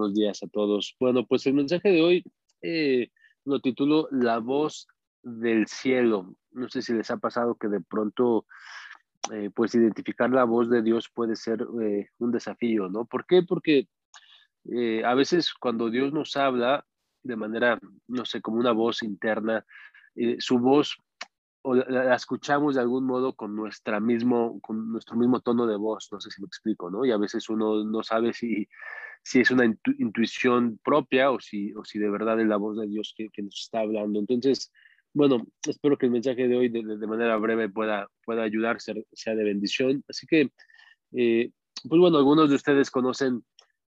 buenos días a todos. Bueno, pues el mensaje de hoy eh, lo titulo La voz del cielo. No sé si les ha pasado que de pronto, eh, pues identificar la voz de Dios puede ser eh, un desafío, ¿no? ¿Por qué? Porque a veces cuando Dios nos habla de manera, no sé, como una voz interna, su voz o la, escuchamos de algún modo con, nuestra mismo, con nuestro mismo tono de voz, no sé si me explico, ¿no? Y a veces uno no sabe si, si es una intuición propia o si, o si de verdad es la voz de Dios que, que, nos está hablando. Entonces, bueno, espero que el mensaje de hoy de, de manera breve pueda, pueda ayudar, sea, sea de bendición. Así que, eh, pues bueno, algunos de ustedes conocen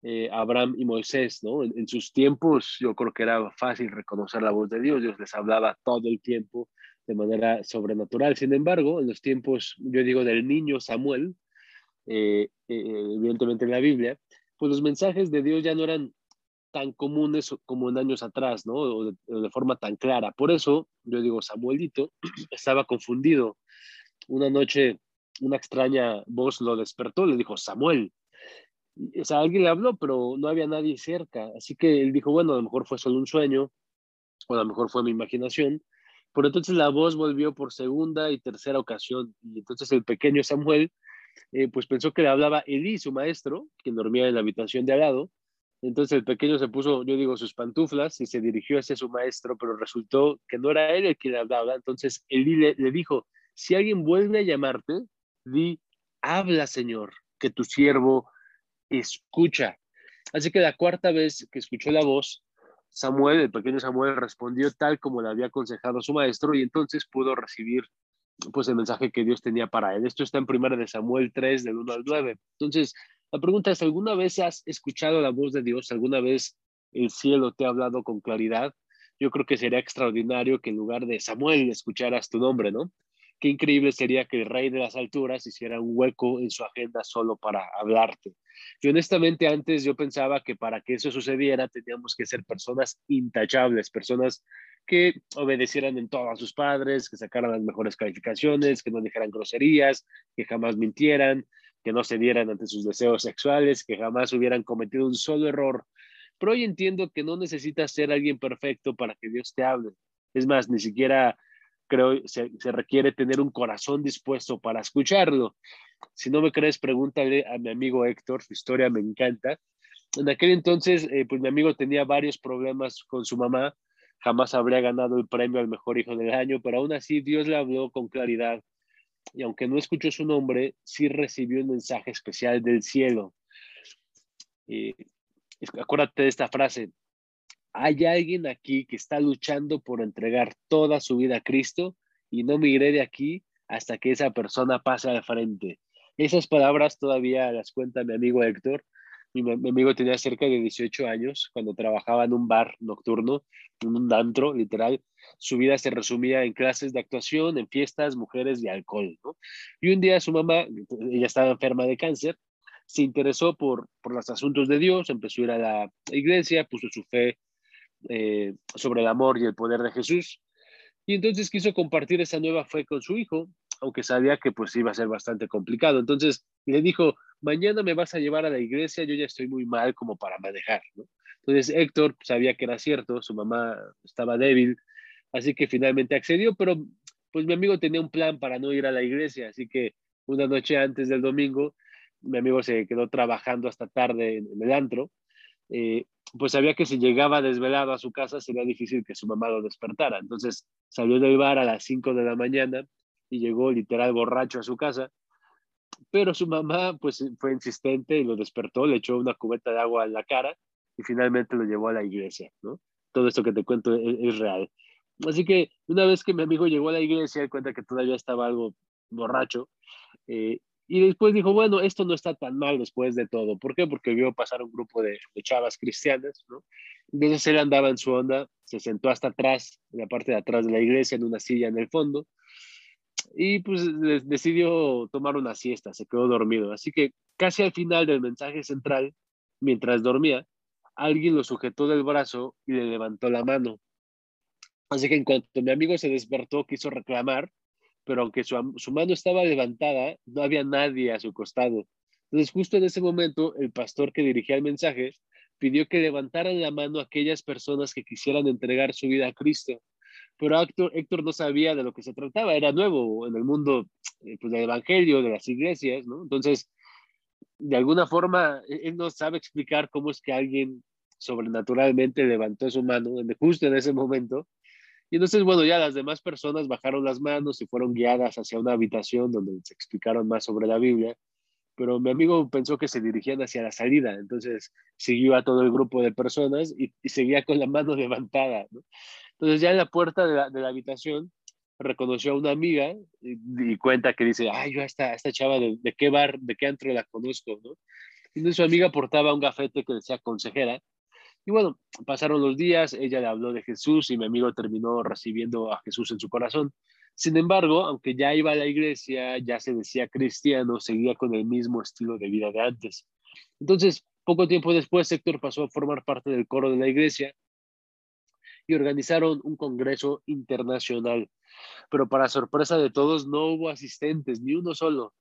eh, Abraham y Moisés, ¿no? En, en, sus tiempos yo creo que era fácil reconocer la voz de Dios, Dios les hablaba todo el tiempo de manera sobrenatural. Sin embargo, en los tiempos, yo digo, del niño Samuel, eh, eh, evidentemente en la Biblia, pues los mensajes de Dios ya no eran tan comunes como en años atrás, ¿no? O de, de, forma tan clara. Por eso, yo digo, Samuelito estaba confundido. Una noche, una extraña voz lo despertó, le dijo, Samuel. O sea, alguien le habló, pero no había nadie cerca. Así que él dijo, bueno, a lo mejor fue solo un sueño, o a lo mejor fue mi imaginación. Pero entonces la voz volvió por segunda y tercera ocasión. Y entonces el pequeño Samuel, eh, pues pensó que le hablaba Elí, su maestro, quien dormía en la habitación de al lado. Entonces el pequeño se puso, yo digo, sus pantuflas y se dirigió hacia su maestro, pero resultó que no era él el que le hablaba. Entonces Elí le, le dijo, si alguien vuelve a llamarte, di, habla, Señor, que tu siervo escucha. Así que la cuarta vez que escuchó la voz, Samuel, el pequeño Samuel, respondió tal como le había aconsejado su maestro y entonces pudo recibir pues el mensaje que Dios tenía para él. Esto está en primera de Samuel 3, del 1 al 9. Entonces, la pregunta es, ¿alguna vez has escuchado la voz de Dios? ¿Alguna vez el cielo te ha hablado con claridad? Yo creo que sería extraordinario que en lugar de Samuel escucharas tu nombre, ¿no? Qué increíble sería que el rey de las alturas hiciera un hueco en su agenda solo para hablarte. Y honestamente antes yo pensaba que para que eso sucediera teníamos que ser personas intachables, personas que obedecieran en todo a sus padres, que sacaran las mejores calificaciones, que no dijeran groserías, que jamás mintieran, que no cedieran ante sus deseos sexuales, que jamás hubieran cometido un solo error. Pero hoy entiendo que no necesitas ser alguien perfecto para que Dios te hable. Es más, ni siquiera creo se, se requiere tener un corazón dispuesto para escucharlo. Si no me crees, pregúntale a mi amigo Héctor, su historia me encanta. En aquel entonces, eh, pues mi amigo tenía varios problemas con su mamá, jamás habría ganado el premio al mejor hijo del año, pero aún así Dios le habló con claridad y aunque no escuchó su nombre, sí recibió un mensaje especial del cielo. Acuérdate de esta frase, hay alguien aquí que está luchando por entregar toda su vida a Cristo y no me iré de aquí hasta que esa persona pase al frente. Esas palabras todavía las cuenta mi amigo Héctor. Mi, mi, amigo tenía cerca de 18 años cuando trabajaba en un bar nocturno, en un antro, literal. Su vida se resumía en clases de actuación, en fiestas, mujeres y alcohol. Y un día su mamá, ella estaba enferma de cáncer, se interesó por, por los asuntos de Dios, empezó a ir a la iglesia, puso su fe eh, sobre el amor y el poder de Jesús. Y entonces quiso compartir esa nueva fe con su hijo, aunque sabía que pues iba a ser bastante complicado. Entonces le dijo, mañana me vas a llevar a la iglesia, yo ya estoy muy mal como para manejar. ¿no? Entonces Héctor sabía que era cierto, su mamá estaba débil, así que finalmente accedió, pero pues mi amigo tenía un plan para no ir a la iglesia, así que una noche antes del domingo, mi amigo se quedó trabajando hasta tarde en, el antro, eh, pues sabía que si llegaba desvelado a su casa sería difícil que su mamá lo despertara. Entonces salió del bar a las 5 de la mañana y llegó literal borracho a su casa. Pero su mamá pues fue insistente y lo despertó, le echó una cubeta de agua en la cara y finalmente lo llevó a la iglesia, ¿no? Todo esto que te cuento es, es real. Así que una vez que mi amigo llegó a la iglesia, cuenta que todavía estaba algo borracho, eh, y después dijo, bueno, esto no está tan mal después de todo. ¿Por qué? Porque vio pasar un grupo de, chavas cristianas, ¿no? Entonces él andaba en su onda, se sentó hasta atrás, en la parte de atrás de la iglesia, en una silla en el fondo, y pues decidió tomar una siesta, se quedó dormido. Así que casi al final del mensaje central, mientras dormía, alguien lo sujetó del brazo y le levantó la mano. Así que en cuanto mi amigo se despertó, quiso reclamar, pero aunque su, su, mano estaba levantada, no había nadie a su costado. Entonces, justo en ese momento, el pastor que dirigía el mensaje pidió que levantaran la mano aquellas personas que quisieran entregar su vida a Cristo. Pero Héctor, no sabía de lo que se trataba, era nuevo en el mundo eh, pues, del Evangelio, de las iglesias. Entonces, de alguna forma, e-, él no sabe explicar cómo es que alguien sobrenaturalmente levantó su mano justo en ese momento. Y entonces, bueno, ya las demás personas bajaron las manos y fueron guiadas hacia una habitación donde se explicaron más sobre la Biblia pero mi amigo pensó que se dirigían hacia la salida, entonces siguió a todo el grupo de personas y, seguía con la mano levantada. Entonces ya en la puerta de la, habitación reconoció a una amiga y, cuenta que dice, ay, yo a esta, esta chava de, qué bar, de qué antro la conozco, ¿no? Y su amiga portaba un gafete que decía consejera. Y bueno, pasaron los días, ella le habló de Jesús y mi amigo terminó recibiendo a Jesús en su corazón. Sin embargo, aunque ya iba a la iglesia, ya se decía cristiano, seguía con el mismo estilo de vida de antes. Entonces, poco tiempo después, Héctor pasó a formar parte del coro de la iglesia y organizaron un congreso internacional. Pero para sorpresa de todos, no hubo asistentes, ni uno solo.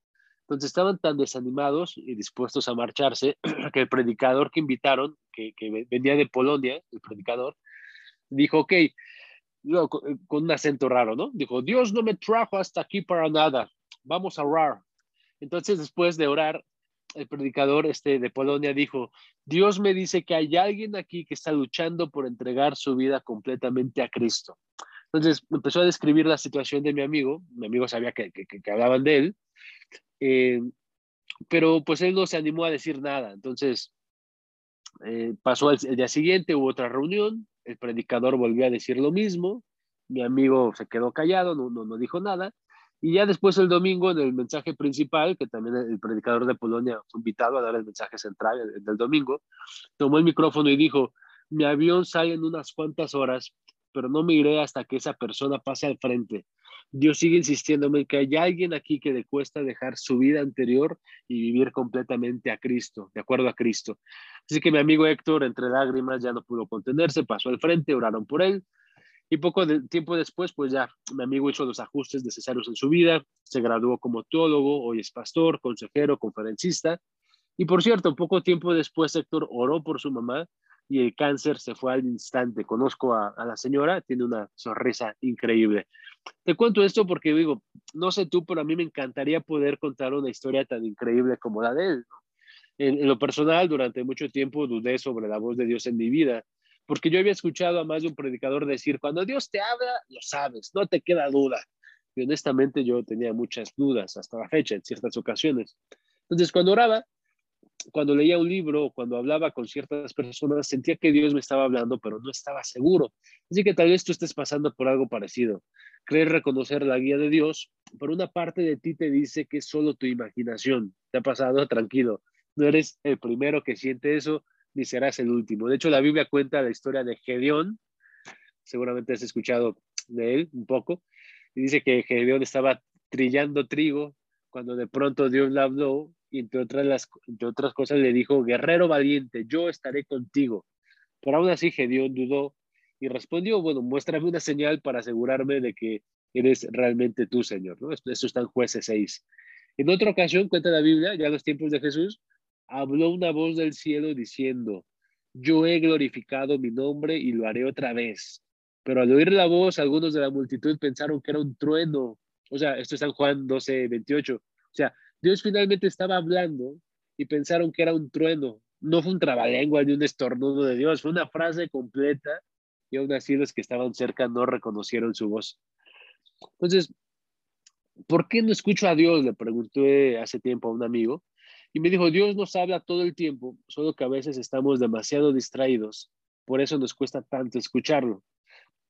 Entonces estaban tan desanimados y dispuestos a marcharse que el predicador que invitaron, que, que venía de Polonia, el predicador, dijo, ok, eh, con un acento raro, ¿no? Dijo, Dios no me trajo hasta aquí para nada, vamos a orar. Entonces, después de orar, el predicador este, de Polonia dijo, Dios me dice que hay alguien aquí que está luchando por entregar su vida completamente a Cristo. Entonces, empezó a describir la situación de mi amigo, mi amigo sabía que, que, hablaban de él, eh, pero pues él no se animó a decir nada. Entonces, eh, pasó el día siguiente, hubo otra reunión, el predicador volvió a decir lo mismo, mi amigo se quedó callado, no, no, no dijo nada, y ya después el domingo en el mensaje principal, que también el predicador de Polonia fue invitado a dar el mensaje central del domingo, tomó el micrófono y dijo, mi avión sale en unas cuantas horas, pero no me iré hasta que esa persona pase al frente. Dios sigue insistiéndome que hay alguien aquí que le cuesta dejar su vida anterior y vivir completamente a Cristo, de acuerdo a Cristo. Así que mi amigo Héctor, entre lágrimas, ya no pudo contenerse, pasó al frente, oraron por él. Y poco tiempo después, pues ya mi amigo hizo los ajustes necesarios en su vida, se graduó como teólogo, hoy es pastor, consejero, conferencista. Y por cierto, poco tiempo después Héctor oró por su mamá y el cáncer se fue al instante. Conozco a, la señora, tiene una sonrisa increíble. Te cuento esto porque digo, no sé tú, pero a mí me encantaría poder contar una historia tan increíble como la de él. En, lo personal, durante mucho tiempo dudé sobre la voz de Dios en mi vida, porque yo había escuchado a más de un predicador decir, cuando Dios te habla, lo sabes, no te queda duda. Y honestamente yo tenía muchas dudas hasta la fecha en ciertas ocasiones. Entonces, cuando oraba, cuando leía un libro, cuando hablaba con ciertas personas, sentía que Dios me estaba hablando, pero no estaba seguro. Así que tal vez tú estés pasando por algo parecido. Crees reconocer la guía de Dios, pero una parte de ti te dice que es solo tu imaginación. ¿Te ha pasado? Tranquilo. No eres el primero que siente eso, ni serás el último. De hecho, la Biblia cuenta la historia de Gedeón. Seguramente has escuchado de él un poco. Y dice que Gedeón estaba trillando trigo cuando de pronto Dios le habló y entre otras, las, entre otras cosas le dijo, guerrero valiente, yo estaré contigo. Pero aún así Gedeón dudó y respondió, bueno, muéstrame una señal para asegurarme de que eres realmente tú, Señor. ¿no? Esto, está en jueces 6. En otra ocasión, cuenta la Biblia, ya en los tiempos de Jesús, habló una voz del cielo diciendo, yo he glorificado mi nombre y lo haré otra vez. Pero al oír la voz, algunos de la multitud pensaron que era un trueno. O sea, esto está en Juan 12, 28. O sea, Dios finalmente estaba hablando y pensaron que era un trueno. No fue un trabalengua ni un estornudo de Dios, fue una frase completa y aún así los que estaban cerca no reconocieron su voz. Entonces, ¿por qué no escucho a Dios? Le pregunté hace tiempo a un amigo y me dijo, Dios nos habla todo el tiempo, solo que a veces estamos demasiado distraídos, por eso nos cuesta tanto escucharlo.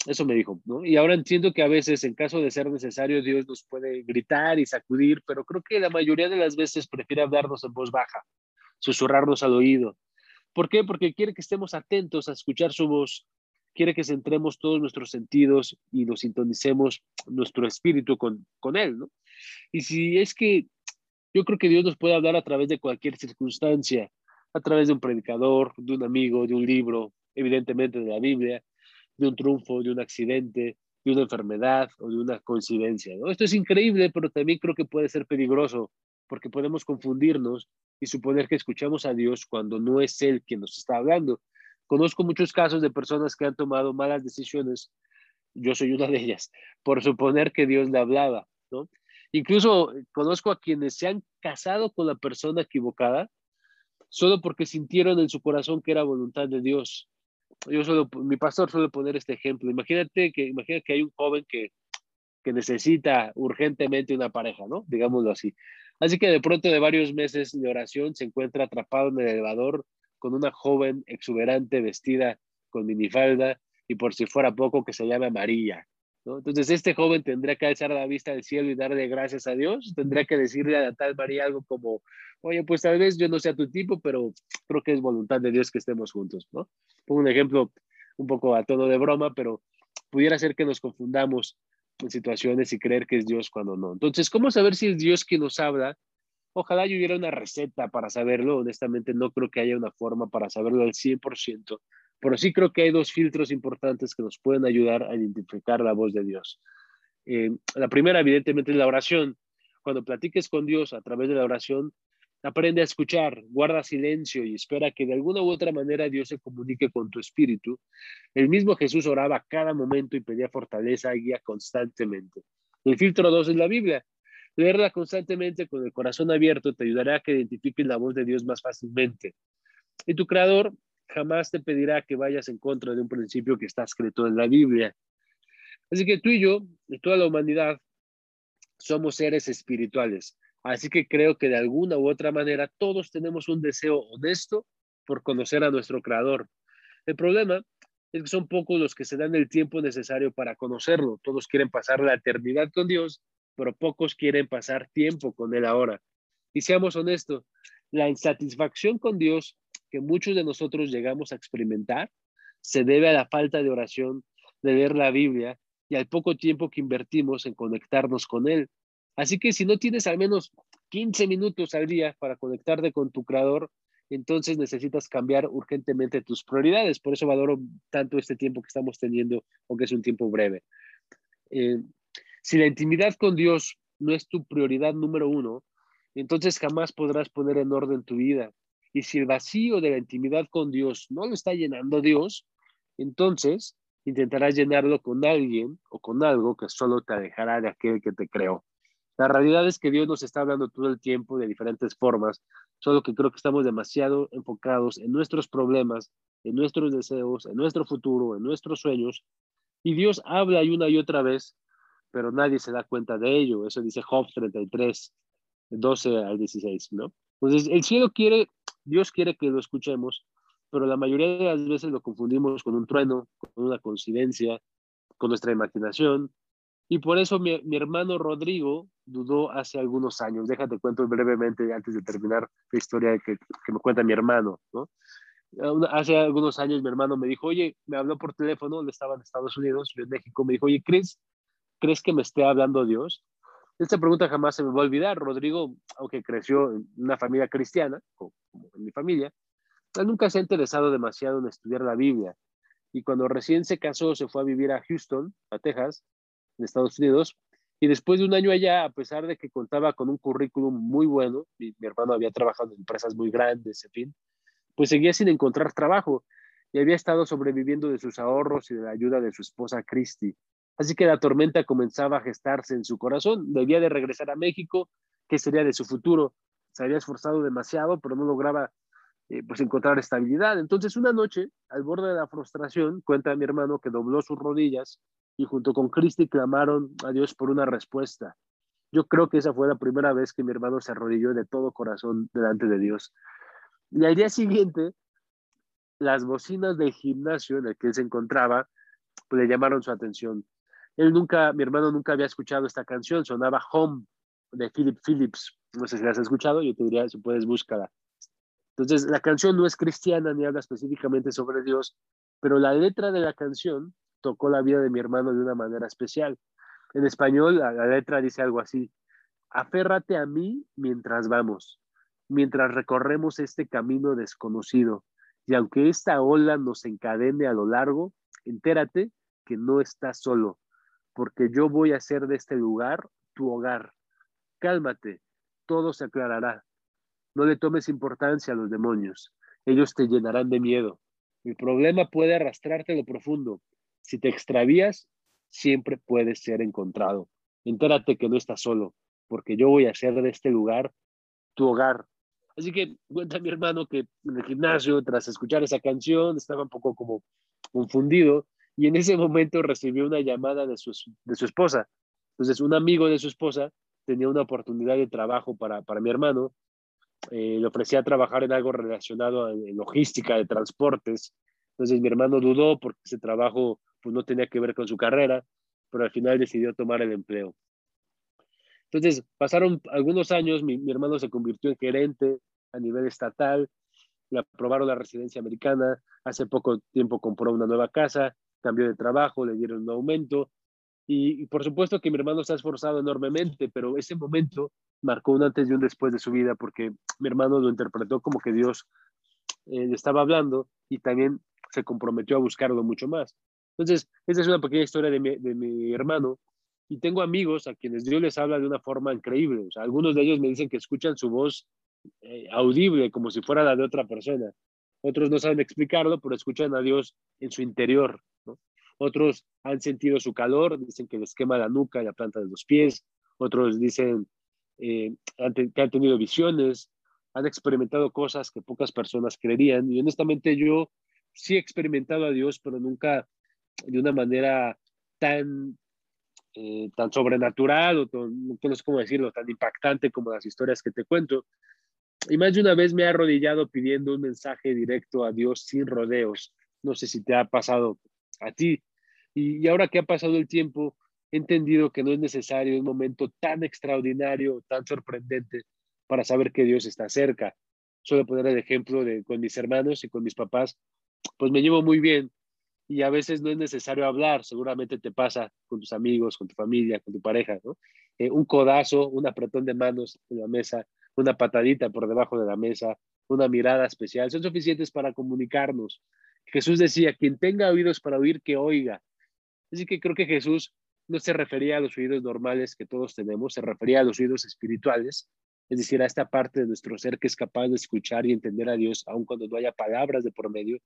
Eso me dijo, ¿no? Y ahora entiendo que a veces, en caso de ser necesario, Dios nos puede gritar y sacudir, pero creo que la mayoría de las veces prefiere hablarnos en voz baja, susurrarnos al oído. ¿Por qué? Porque quiere que estemos atentos a escuchar su voz, quiere que centremos todos nuestros sentidos y nos sintonicemos nuestro espíritu con, con Él, ¿no? Y si es que yo creo que Dios nos puede hablar a través de cualquier circunstancia, a través de un predicador, de un amigo, de un libro, evidentemente de la Biblia, de un triunfo, de un accidente, de una enfermedad o de una coincidencia. Esto es increíble, pero también creo que puede ser peligroso porque podemos confundirnos y suponer que escuchamos a Dios cuando no es Él quien nos está hablando. Conozco muchos casos de personas que han tomado malas decisiones, yo soy una de ellas, por suponer que Dios le hablaba, ¿no? Incluso conozco a quienes se han casado con la persona equivocada solo porque sintieron en su corazón que era voluntad de Dios. Yo solo, mi pastor suele poner este ejemplo. Imagínate que, imagínate que hay un joven que, que necesita urgentemente una pareja, ¿no? Digámoslo así. Así que de pronto de varios meses de oración se encuentra atrapado en el elevador con una joven exuberante vestida con minifalda y por si fuera poco que se llama María. ¿No? Entonces este joven tendría que alzar la vista al cielo y darle gracias a Dios, tendría que decirle a la tal María algo como, oye, pues tal vez yo no sea tu tipo, pero creo que es voluntad de Dios que estemos juntos, ¿no? Pongo un ejemplo un poco a tono de broma, pero pudiera ser que nos confundamos en situaciones y creer que es Dios cuando no. Entonces, ¿cómo saber si es Dios quien nos habla? Ojalá yo hubiera una receta para saberlo. Honestamente, no creo que haya una forma para saberlo al 100%, pero sí creo que hay dos filtros importantes que nos pueden ayudar a identificar la voz de Dios. Eh, la primera, evidentemente, es la oración. Cuando platiques con Dios a través de la oración, aprende a escuchar, guarda silencio y espera que de alguna u otra manera Dios se comunique con tu espíritu. El mismo Jesús oraba cada momento y pedía fortaleza y guía constantemente. El filtro dos es la Biblia. Leerla constantemente con el corazón abierto te ayudará a que identifiques la voz de Dios más fácilmente. Y tu creador jamás te pedirá que vayas en contra de un principio que está escrito en la Biblia. Así que tú y yo, y toda la humanidad, somos seres espirituales. Así que creo que de alguna u otra manera todos tenemos un deseo honesto por conocer a nuestro Creador. El problema es que son pocos los que se dan el tiempo necesario para conocerlo. Todos quieren pasar la eternidad con Dios, pero pocos quieren pasar tiempo con Él ahora. Y seamos honestos, la insatisfacción con Dios que muchos de nosotros llegamos a experimentar se debe a la falta de oración, de leer la Biblia y al poco tiempo que invertimos en conectarnos con Él. Así que si no tienes al menos 15 minutos al día para conectarte con tu Creador, entonces necesitas cambiar urgentemente tus prioridades. Por eso valoro tanto este tiempo que estamos teniendo, aunque es un tiempo breve. Eh, si la intimidad con Dios no es tu prioridad número uno, entonces jamás podrás poner en orden tu vida. Y si el vacío de la intimidad con Dios no lo está llenando Dios, entonces intentarás llenarlo con alguien o con algo que solo te alejará de aquel que te creó. La realidad es que Dios nos está hablando todo el tiempo de diferentes formas, solo que creo que estamos demasiado enfocados en nuestros problemas, en nuestros deseos, en nuestro futuro, en nuestros sueños. Y Dios habla una y otra vez, pero nadie se da cuenta de ello. Eso dice Job 33, 12 al 16, ¿no? Entonces, el cielo quiere Dios quiere que lo escuchemos, pero la mayoría de las veces lo confundimos con un trueno, con una coincidencia, con nuestra imaginación. Y por eso mi, hermano Rodrigo dudó hace algunos años. Déjate cuento brevemente antes de terminar la historia que, me cuenta mi hermano, ¿no? Hace algunos años mi hermano me dijo, oye, me habló por teléfono, él estaba en Estados Unidos, yo en México, me dijo, oye, Chris, ¿crees que me esté hablando Dios? Esta pregunta jamás se me va a olvidar. Rodrigo, aunque creció en una familia cristiana, como en mi familia, él nunca se ha interesado demasiado en estudiar la Biblia. Y cuando recién se casó, se fue a vivir a Houston, a Texas, en Estados Unidos. Y después de un año allá, a pesar de que contaba con un currículum muy bueno, mi, mi hermano había trabajado en empresas muy grandes, en fin, pues seguía sin encontrar trabajo y había estado sobreviviendo de sus ahorros y de la ayuda de su esposa Christy. Así que la tormenta comenzaba a gestarse en su corazón. Debía de regresar a México. ¿Qué sería de su futuro? Se había esforzado demasiado, pero no lograba eh, pues encontrar estabilidad. Entonces, una noche, al borde de la frustración, cuenta mi hermano que dobló sus rodillas y junto con Cristi clamaron a Dios por una respuesta. Yo creo que esa fue la primera vez que mi hermano se arrodilló de todo corazón delante de Dios. Y al día siguiente, las bocinas del gimnasio en el que él se encontraba pues, le llamaron su atención. Él nunca, mi hermano nunca había escuchado esta canción, sonaba Home de Philip Phillips. No sé si la has escuchado, yo te diría si puedes búscala. Entonces, la canción no es cristiana ni habla específicamente sobre Dios, pero la letra de la canción tocó la vida de mi hermano de una manera especial. En español, la, la letra dice algo así: Aférrate a mí mientras vamos, mientras recorremos este camino desconocido. Y aunque esta ola nos encadene a lo largo, entérate que no estás solo porque yo voy a hacer de este lugar tu hogar. Cálmate, todo se aclarará. No le tomes importancia a los demonios. Ellos te llenarán de miedo. El problema puede arrastrarte a lo profundo. Si te extravías, siempre puedes ser encontrado. Entérate que no estás solo, porque yo voy a hacer de este lugar tu hogar. Así que cuenta mi hermano que en el gimnasio, tras escuchar esa canción, estaba un poco como confundido y en ese momento recibió una llamada de su, de su esposa. Entonces, un amigo de su esposa tenía una oportunidad de trabajo para, para mi hermano, eh, le ofrecía trabajar en algo relacionado a logística de transportes. Entonces mi hermano dudó porque ese trabajo pues, no tenía que ver con su carrera, pero al final decidió tomar el empleo. Entonces pasaron algunos años, mi, mi hermano se convirtió en gerente a nivel estatal, le aprobaron la residencia americana, hace poco tiempo compró una nueva casa, cambió de trabajo, le dieron un aumento y, por supuesto que mi hermano se ha esforzado enormemente, pero ese momento marcó un antes y un después de su vida porque mi hermano lo interpretó como que Dios eh, le estaba hablando y también se comprometió a buscarlo mucho más. Entonces, esa es una pequeña historia de mi, de mi hermano y tengo amigos a quienes Dios les habla de una forma increíble. O sea, algunos de ellos me dicen que escuchan su voz eh, audible como si fuera la de otra persona. Otros no saben explicarlo, pero escuchan a Dios en su interior. Otros han sentido su calor, dicen que les quema la nuca y la planta de los pies. Otros dicen eh, que han tenido visiones, han experimentado cosas que pocas personas creerían. Y honestamente yo sí he experimentado a Dios, pero nunca de una manera tan, eh, tan sobrenatural o no sé cómo decirlo, tan impactante como las historias que te cuento. Y más de una vez me he arrodillado pidiendo un mensaje directo a Dios sin rodeos. No sé si te ha pasado a ti. Y, ahora que ha pasado el tiempo, he entendido que no es necesario un momento tan extraordinario, tan sorprendente para saber que Dios está cerca. Suelo poner el ejemplo de con mis hermanos y con mis papás, pues me llevo muy bien y a veces no es necesario hablar, seguramente te pasa con tus amigos, con tu familia, con tu pareja, ¿no? Eh, un codazo, un apretón de manos en la mesa, una patadita por debajo de la mesa, una mirada especial, son suficientes para comunicarnos. Jesús decía, quien tenga oídos para oír, que oiga. Así que creo que Jesús no se refería a los oídos normales que todos tenemos, se refería a los oídos espirituales, es decir, a esta parte de nuestro ser que es capaz de escuchar y entender a Dios, aun cuando no haya palabras de por medio.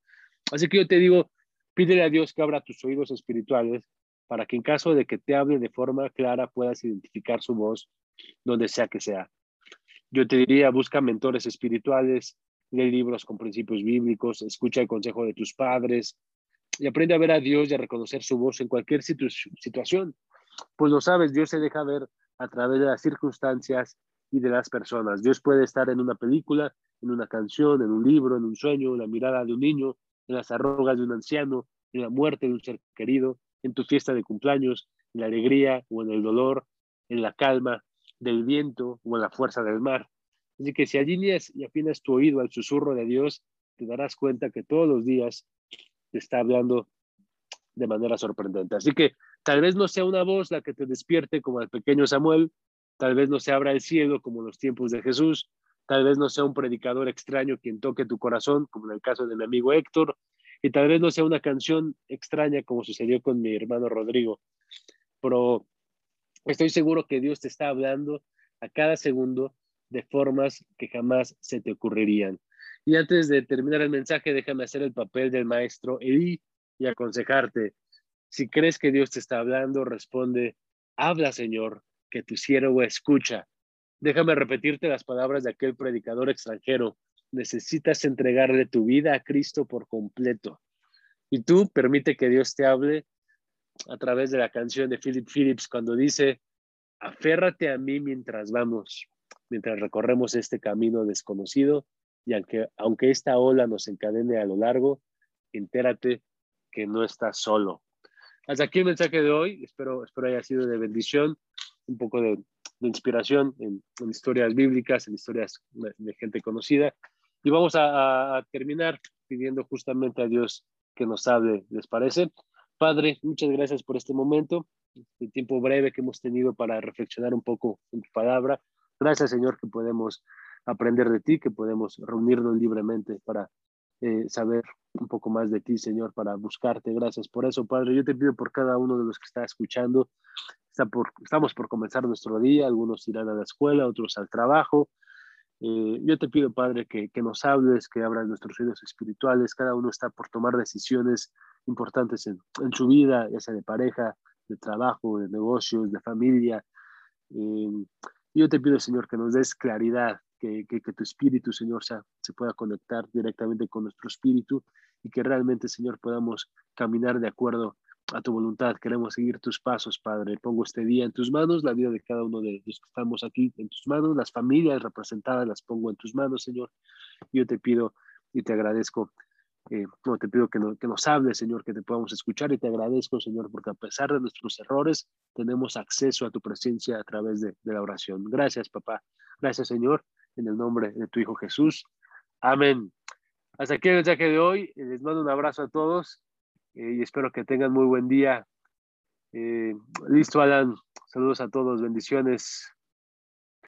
Así que yo te digo, pídele a Dios que abra tus oídos espirituales para que en caso de que te hable de forma clara puedas identificar su voz donde sea que sea. Yo te diría, busca mentores espirituales, lee libros con principios bíblicos, escucha el consejo de tus padres, y aprende a ver a Dios y a reconocer su voz en cualquier situación. Pues lo sabes, Dios se deja ver a través de las circunstancias y de las personas. Dios puede estar en una película, en una canción, en un libro, en un sueño, en la mirada de un niño, en las arrugas de un anciano, en la muerte de un ser querido, en tu fiesta de cumpleaños, en la alegría o en el dolor, en la calma del viento o en la fuerza del mar. Así que si alineas y afinas tu oído al susurro de Dios, te darás cuenta que todos los días está hablando de manera sorprendente. Así que tal vez no sea una voz la que te despierte como el pequeño Samuel, tal vez no se abra el cielo como en los tiempos de Jesús, tal vez no sea un predicador extraño quien toque tu corazón, como en el caso de mi amigo Héctor, y tal vez no sea una canción extraña como sucedió con mi hermano Rodrigo, pero estoy seguro que Dios te está hablando a cada segundo de formas que jamás se te ocurrirían. Y antes de terminar el mensaje, déjame hacer el papel del maestro y aconsejarte. Si crees que Dios te está hablando, responde, habla Señor, que tu siervo escucha. Déjame repetirte las palabras de aquel predicador extranjero. Necesitas entregarle tu vida a Cristo por completo. Y tú permite que Dios te hable a través de la canción de Philip Phillips cuando dice, aférrate a mí mientras vamos, mientras recorremos este camino desconocido y aunque, aunque esta ola nos encadene a lo largo, entérate que no estás solo. Hasta aquí el mensaje de hoy. Espero, espero haya sido de bendición, un poco de, inspiración en, historias bíblicas, en historias de, gente conocida. Y vamos a, terminar pidiendo justamente a Dios que nos hable, ¿les parece? Padre, muchas gracias por este momento, el tiempo breve que hemos tenido para reflexionar un poco en tu palabra. Gracias, Señor, que podemos aprender de ti, que podemos reunirnos libremente para eh, saber un poco más de ti, Señor, para buscarte. Gracias por eso, Padre. Yo te pido por cada uno de los que está escuchando. Está por, estamos por comenzar nuestro día, algunos irán a la escuela, otros al trabajo. Eh, yo te pido, Padre, que, que, nos hables, que abras nuestros oídos espirituales. Cada uno está por tomar decisiones importantes en, en su vida, ya sea de pareja, de trabajo, de negocios, de familia. Eh, yo te pido, Señor, que nos des claridad, que, que, tu espíritu, Señor, se, se pueda conectar directamente con nuestro espíritu y que realmente, Señor, podamos caminar de acuerdo a tu voluntad. Queremos seguir tus pasos, Padre. Pongo este día en tus manos, la vida de cada uno de los que estamos aquí en tus manos, las familias representadas las pongo en tus manos, Señor. Yo te pido y te agradezco. Eh, no, te pido que, que nos hables, Señor, que te podamos escuchar y te agradezco, Señor, porque a pesar de nuestros errores, tenemos acceso a tu presencia a través de, de la oración. Gracias, papá. Gracias, Señor, en el nombre de tu Hijo Jesús. Amén. Hasta aquí el mensaje de hoy. Les mando un abrazo a todos eh, y espero que tengan muy buen día. Eh, listo, Alan. Saludos a todos. Bendiciones.